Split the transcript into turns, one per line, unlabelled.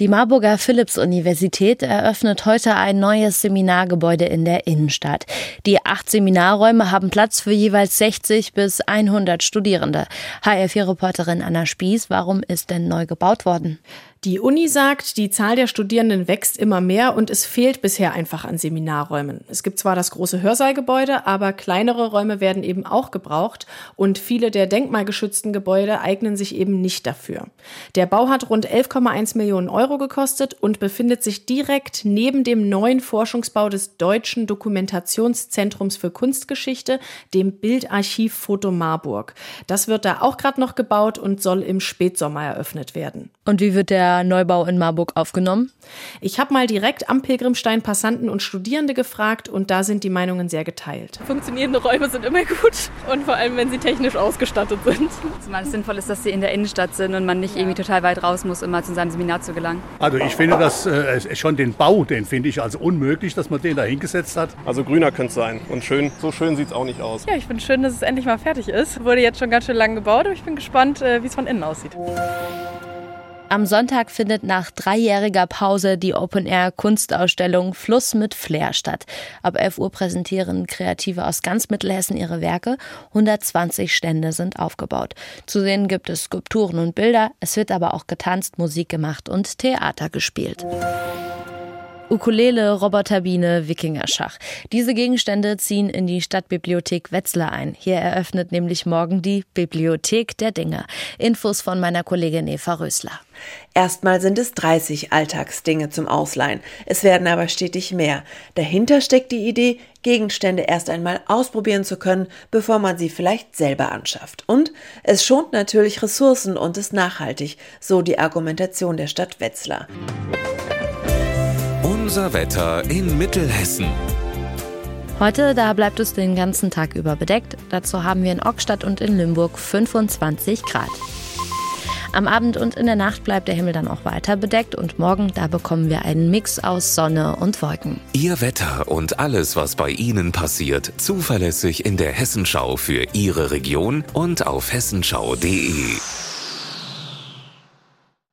Die Marburger Philipps-Universität eröffnet heute ein neues Seminargebäude in der Innenstadt. Die acht Seminarräume haben Platz für jeweils 60 bis 100 Studierende. HR4-Reporterin Anna Spieß, warum ist denn neu gebaut worden?
Die Uni sagt, die Zahl der Studierenden wächst immer mehr und es fehlt bisher einfach an Seminarräumen. Es gibt zwar das große Hörsaalgebäude, aber kleinere Räume werden eben auch gebraucht und viele der denkmalgeschützten Gebäude eignen sich eben nicht dafür. Der Bau hat rund 11,1 Millionen Euro gekostet und befindet sich direkt neben dem neuen Forschungsbau des Deutschen Dokumentationszentrums für Kunstgeschichte, dem Bildarchiv Foto Marburg. Das wird da auch gerade noch gebaut und soll im Spätsommer eröffnet werden.
Und wie wird der Neubau in Marburg aufgenommen?
Ich habe mal direkt am Pilgrimstein Passanten und Studierende gefragt und da sind die Meinungen sehr geteilt.
Funktionierende Räume sind immer gut und vor allem, wenn sie technisch ausgestattet sind.
Zumal es sinnvoll ist, dass sie in der Innenstadt sind und man nicht irgendwie total weit raus muss, um mal zu seinem Seminar zu gelangen.
Also ich finde das äh, schon den Bau, den finde ich also unmöglich, dass man den da hingesetzt hat.
Also grüner könnte es sein und schön, so schön sieht es auch nicht aus.
Ja, ich finde schön, dass es endlich mal fertig ist. Wurde jetzt schon ganz schön lang gebaut, aber ich bin gespannt, äh, wie es von innen aussieht.
Am Sonntag findet nach dreijähriger Pause die Open-Air-Kunstausstellung Fluss mit Flair statt. Ab 11 Uhr präsentieren Kreative aus ganz Mittelhessen ihre Werke. 120 Stände sind aufgebaut. Zu sehen gibt es Skulpturen und Bilder. Es wird aber auch getanzt, Musik gemacht und Theater gespielt. Ukulele, Roboterbiene, Wikingerschach. Diese Gegenstände ziehen in die Stadtbibliothek Wetzlar ein. Hier eröffnet nämlich morgen die Bibliothek der Dinge. Infos von meiner Kollegin Eva Rösler.
Erstmal sind es 30 Alltagsdinge zum Ausleihen. Es werden aber stetig mehr. Dahinter steckt die Idee, Gegenstände erst einmal ausprobieren zu können, bevor man sie vielleicht selber anschafft. Und es schont natürlich Ressourcen und ist nachhaltig, so die Argumentation der Stadt Wetzlar.
Unser Wetter in Mittelhessen.
Heute, da bleibt es den ganzen Tag über bedeckt. Dazu haben wir in Ockstadt und in Limburg 25 Grad. Am Abend und in der Nacht bleibt der Himmel dann auch weiter bedeckt und morgen, da bekommen wir einen Mix aus Sonne und Wolken.
Ihr Wetter und alles, was bei Ihnen passiert, zuverlässig in der Hessenschau für Ihre Region und auf hessenschau.de.